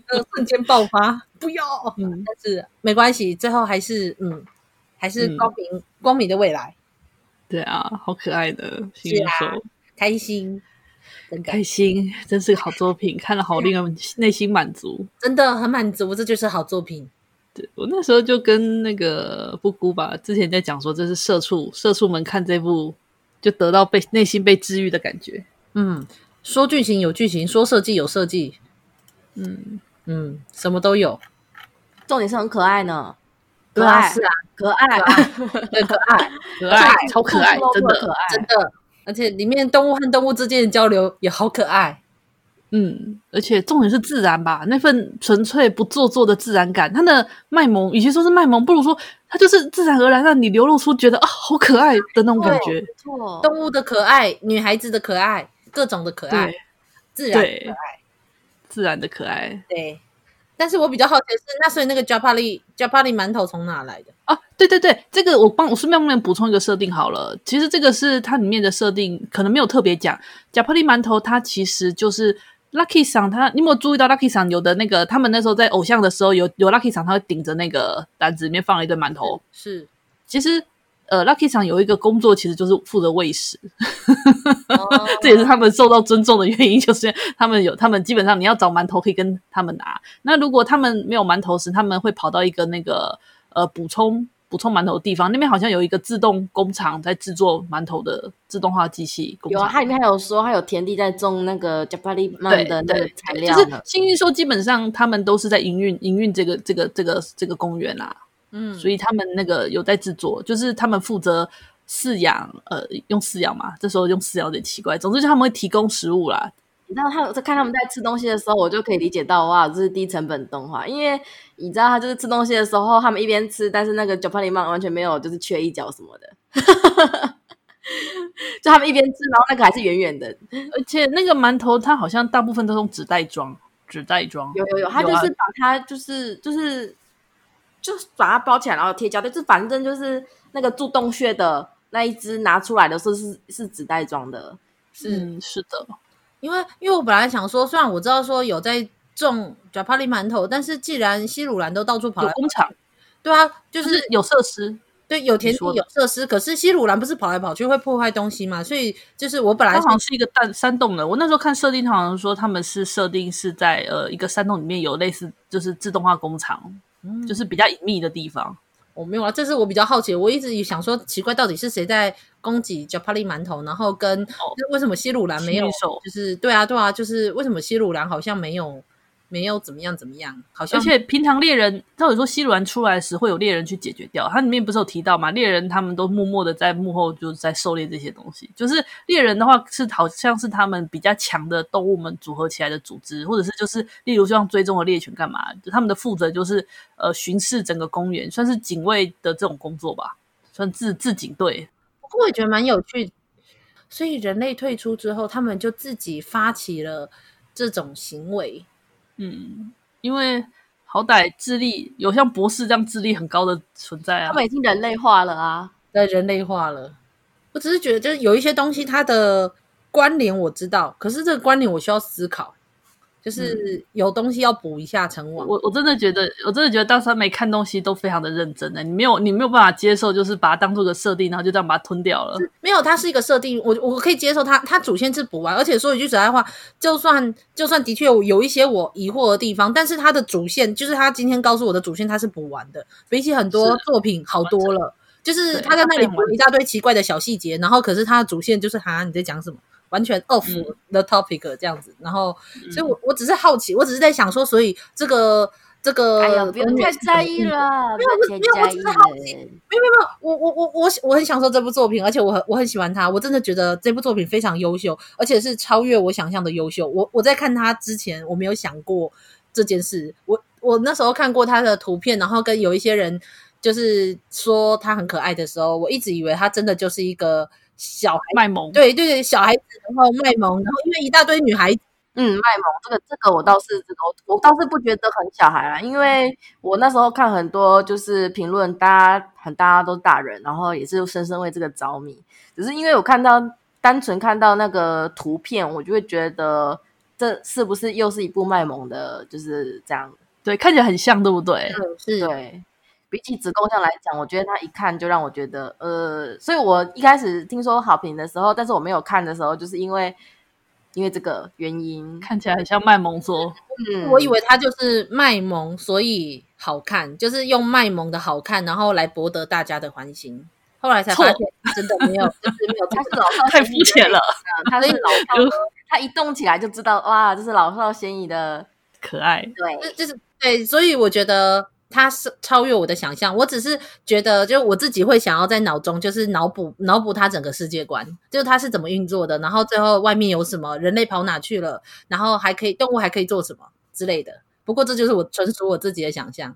呃，瞬间爆发，不要。嗯，但是没关系，最后还是嗯，还是光明、嗯、光明的未来。对啊，好可爱的开心，真开心，真是个好作品，看了好令人内心满足，真的很满足，这就是好作品。对，我那时候就跟那个布姑吧，之前在讲说，这是社畜社畜们看这部就得到被内心被治愈的感觉。嗯。说剧情有剧情，说设计有设计，嗯嗯，什么都有，重点是很可爱呢。可爱是啊，可爱，对，可爱，可爱，超可爱，真的，真的，而且里面动物和动物之间的交流也好可爱。嗯，而且重点是自然吧，那份纯粹不做作的自然感，它的卖萌，与其说是卖萌，不如说它就是自然而然让你流露出觉得啊，好可爱的那种感觉。错，动物的可爱，女孩子的可爱。各种的可爱，自然的可爱，自然的可爱。对，但是我比较好奇的是，那所以那个 Japali Japali 馒头从哪来的？啊，对对对，这个我帮我顺便帮你补充一个设定好了。其实这个是它里面的设定，可能没有特别讲。Japali 馒头它其实就是 Lucky 桑，他你有没有注意到 Lucky 桑有的那个？他们那时候在偶像的时候有有 Lucky 桑，他会顶着那个篮子里面放了一堆馒头。是，其实呃，Lucky 厂有一个工作，其实就是负责喂食，这也是他们受到尊重的原因，就是他们有他们基本上你要找馒头可以跟他们拿。那如果他们没有馒头时，他们会跑到一个那个呃补充补充馒头的地方，那边好像有一个自动工厂在制作馒头的自动化机器。有啊，它里面还有说，它有田地在种那个 Japali 曼的那个材料。就是幸运说，基本上他们都是在营运营运这个这个这个这个公园啊。嗯，所以他们那个有在制作，就是他们负责饲养，呃，用饲养嘛，这时候用饲养有点奇怪。总之，就他们会提供食物啦。你知道，他在看他们在吃东西的时候，我就可以理解到，哇，这是低成本动画。因为你知道，他就是吃东西的时候，他们一边吃，但是那个 Japanese 完全没有，就是缺一角什么的。就他们一边吃，然后那个还是圆圆的，而且那个馒头，它好像大部分都用纸袋装，纸袋装。有有有，他就是把它就是就是。就把它包起来，然后贴胶带，就反正就是那个住洞穴的那一只拿出来的时候是是纸袋装的，是、嗯、是的。因为因为我本来想说，虽然我知道说有在种 Japali 馒头，但是既然西鲁兰都到处跑有工厂，对啊，就是，是有设施，对，有田地有设施。可是西鲁兰不是跑来跑去会破坏东西嘛？所以就是我本来好像是一个蛋山洞的。我那时候看设定，好像说他们是设定是在呃一个山洞里面有类似就是自动化工厂。就是比较隐秘的地方，我、哦、没有啊，这是我比较好奇。我一直想说，奇怪，到底是谁在攻击 Japali 馒头？然后跟、为什么西鲁兰没有？就是对啊，对啊，就是为什么西鲁兰好像没有？没有怎么样怎么样，好像而且平常猎人，照理说西鲁兰出来时会有猎人去解决掉。它里面不是有提到吗？猎人他们都默默的在幕后就是在狩猎这些东西。就是猎人的话是好像是他们比较强的动物们组合起来的组织，或者是就是例如像追踪的猎犬干嘛？就他们的负责就是呃巡视整个公园，算是警卫的这种工作吧，算自自警队。不过我也觉得蛮有趣，所以人类退出之后，他们就自己发起了这种行为。嗯，因为好歹智力有像博士这样智力很高的存在啊，他们已经人类化了啊，对，人类化了。我只是觉得，就是有一些东西它的关联我知道，可是这个关联我需要思考。就是有东西要补一下成网，我我真的觉得，我真的觉得当时他没看东西都非常的认真的，你没有你没有办法接受，就是把它当做个设定，然后就这样把它吞掉了。没有，它是一个设定，我我可以接受它，它主线是补完，而且说一句实在话，就算就算的确有有一些我疑惑的地方，但是它的主线就是他今天告诉我的主线，它是补完的，比起很多作品好多了。就是他在那里补了一大堆奇怪的小细节，然后可是他的主线就是哈，你在讲什么？完全 off the topic 这样子，嗯、然后，所以我我只是好奇，我只是在想说，所以这个这个，哎呀，不用太在意了，没有，没有，我只是好奇，没有，没有，没有，我我我我我很享受这部作品，而且我很我很喜欢它，我真的觉得这部作品非常优秀，而且是超越我想象的优秀。我我在看它之前，我没有想过这件事，我我那时候看过它的图片，然后跟有一些人就是说它很可爱的时候，我一直以为它真的就是一个。小孩卖萌，对对对，小孩子然后卖萌，然后因为一大堆女孩子，嗯，卖萌，这个这个我倒是这个我倒是不觉得很小孩啦，因为我那时候看很多就是评论，大家很大家都大人，然后也是深深为这个着迷，只是因为我看到单纯看到那个图片，我就会觉得这是不是又是一部卖萌的，就是这样，对，看起来很像，对不对？嗯，是，对。比起子宫像来讲，我觉得他一看就让我觉得，呃，所以我一开始听说好评的时候，但是我没有看的时候，就是因为因为这个原因，看起来很像卖萌说。嗯，我以为他就是卖萌，所以好看，就是用卖萌的好看，然后来博得大家的欢心。后来才发现，真的没有，就是没有，他是老少太肤浅了。他是老少，他一动起来就知道，哇，这是老少咸宜的可爱。对，就是对，所以我觉得。它是超越我的想象，我只是觉得，就我自己会想要在脑中就是脑补脑补它整个世界观，就是它是怎么运作的，然后最后外面有什么，人类跑哪去了，然后还可以动物还可以做什么之类的。不过这就是我纯属我自己的想象，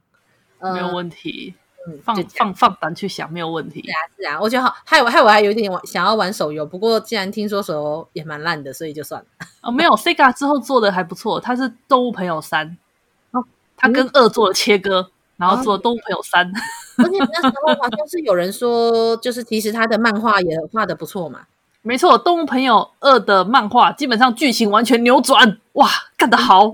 呃、没有问题。嗯，放放放胆去想，没有问题。是啊，是啊，我觉得好，害我害我还有一点玩想要玩手游，不过既然听说手游也蛮烂的，所以就算了。哦，没有，Sega 之后做的还不错，它是动物朋友三，哦，它跟二做了切割。嗯然后做动物朋友三，而且那时候好像是有人说，就是其实他的漫画也画得不错嘛。没错，动物朋友二的漫画基本上剧情完全扭转，哇，干得好，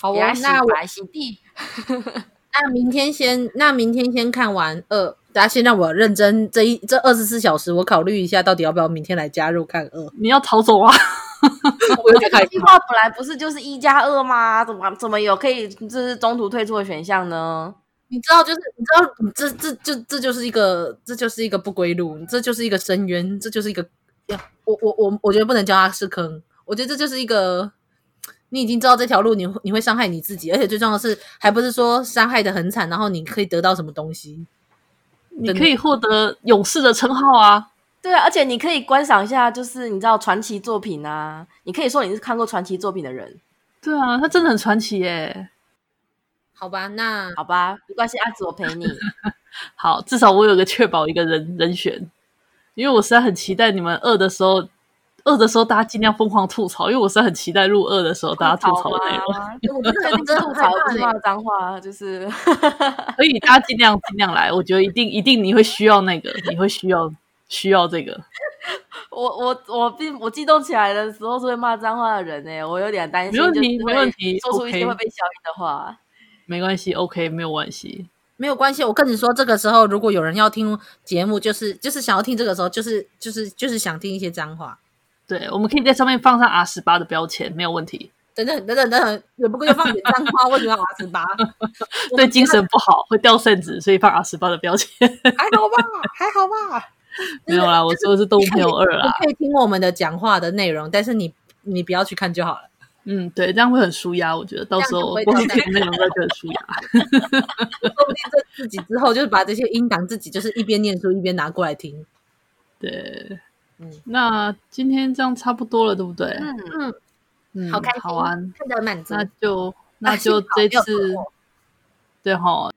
好啊！那我 那明天先，那明天先看完二，大家先让我认真这一这二十四小时，我考虑一下到底要不要明天来加入看二。你要逃走啊？我有点害怕。计划本来不是就是一加二吗？怎么怎么有可以就是中途退出的选项呢？你知道，就是你知道，这这这这就是一个这就是一个不归路，这就是一个深渊，这就是一个呀，我我我我觉得不能叫它是坑，我觉得这就是一个。你已经知道这条路你会你会伤害你自己，而且最重要的是，还不是说伤害的很惨，然后你可以得到什么东西？你可以获得勇士的称号啊！对啊，而且你可以观赏一下，就是你知道传奇作品啊，你可以说你是看过传奇作品的人。对啊，他真的很传奇耶。好吧，那好吧，没关系，阿紫我陪你。好，至少我有个确保一个人人选，因为我实在很期待你们二的时候。二的时候，大家尽量疯狂吐槽，因为我实在很期待入二的时候大家吐槽的内容。我真的真吐槽的骂脏话，就是所以大家尽量尽量来。我觉得一定一定你会需要那个，你会需要需要这个。我我我并我激动起来的时候是会骂脏话的人呢、欸，我有点担心。没问题，没问题，说出一些会被消音的话。没关系，OK，没有关系，没有关系。我跟你说，这个时候如果有人要听节目，就是就是想要听这个时候，就是就是就是想听一些脏话。对，我们可以在上面放上 R 十八的标签，没有问题。等等等等等等，也不过就放点脏话，为什么要 R 十八？对精神不好会掉肾子，所以放 R 十八的标签。还好吧，还好吧。没有啦，我说的是动物朋友二啦。你可以听我们的讲话的内容，但是你你不要去看就好了。嗯，对，这样会很舒压。我觉得到时候光听内容就很舒压。说不定这自己之后就是把这些音档自己就是一边念书一边拿过来听。对。嗯，那今天这样差不多了，对不对？嗯嗯嗯，好开心，好玩，看得满足。那就那就这次，对齁，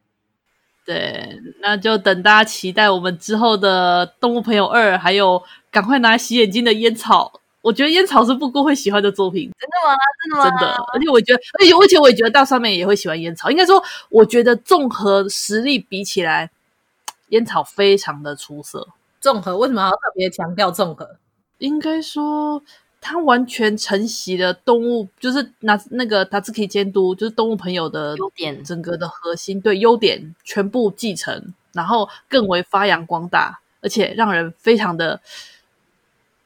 对，那就等大家期待我们之后的《动物朋友二》，还有赶快拿洗眼睛的烟草。我觉得烟草是布谷会喜欢的作品，真的吗？真的吗？真的。而且我觉得，而且而且我也觉得大上面也会喜欢烟草。应该说，我觉得综合实力比起来，烟草非常的出色。综合为什么要特别强调综合？应该说，他完全承袭了动物，就是拿那个塔兹克监督，就是动物朋友的优点，整个的核心对优点全部继承，然后更为发扬光大，而且让人非常的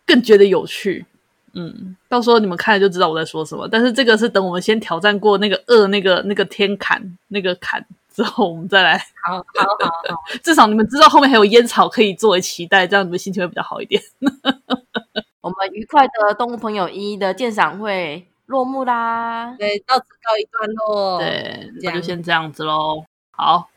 更觉得有趣。嗯，到时候你们看了就知道我在说什么。但是这个是等我们先挑战过那个二那个那个天坎那个坎。之后我们再来，好好好好，至少你们知道后面还有烟草可以作为期待，这样你们心情会比较好一点。我们愉快的动物朋友一的鉴赏会落幕啦，对，到此告一段落。对，那就先这样子喽。好，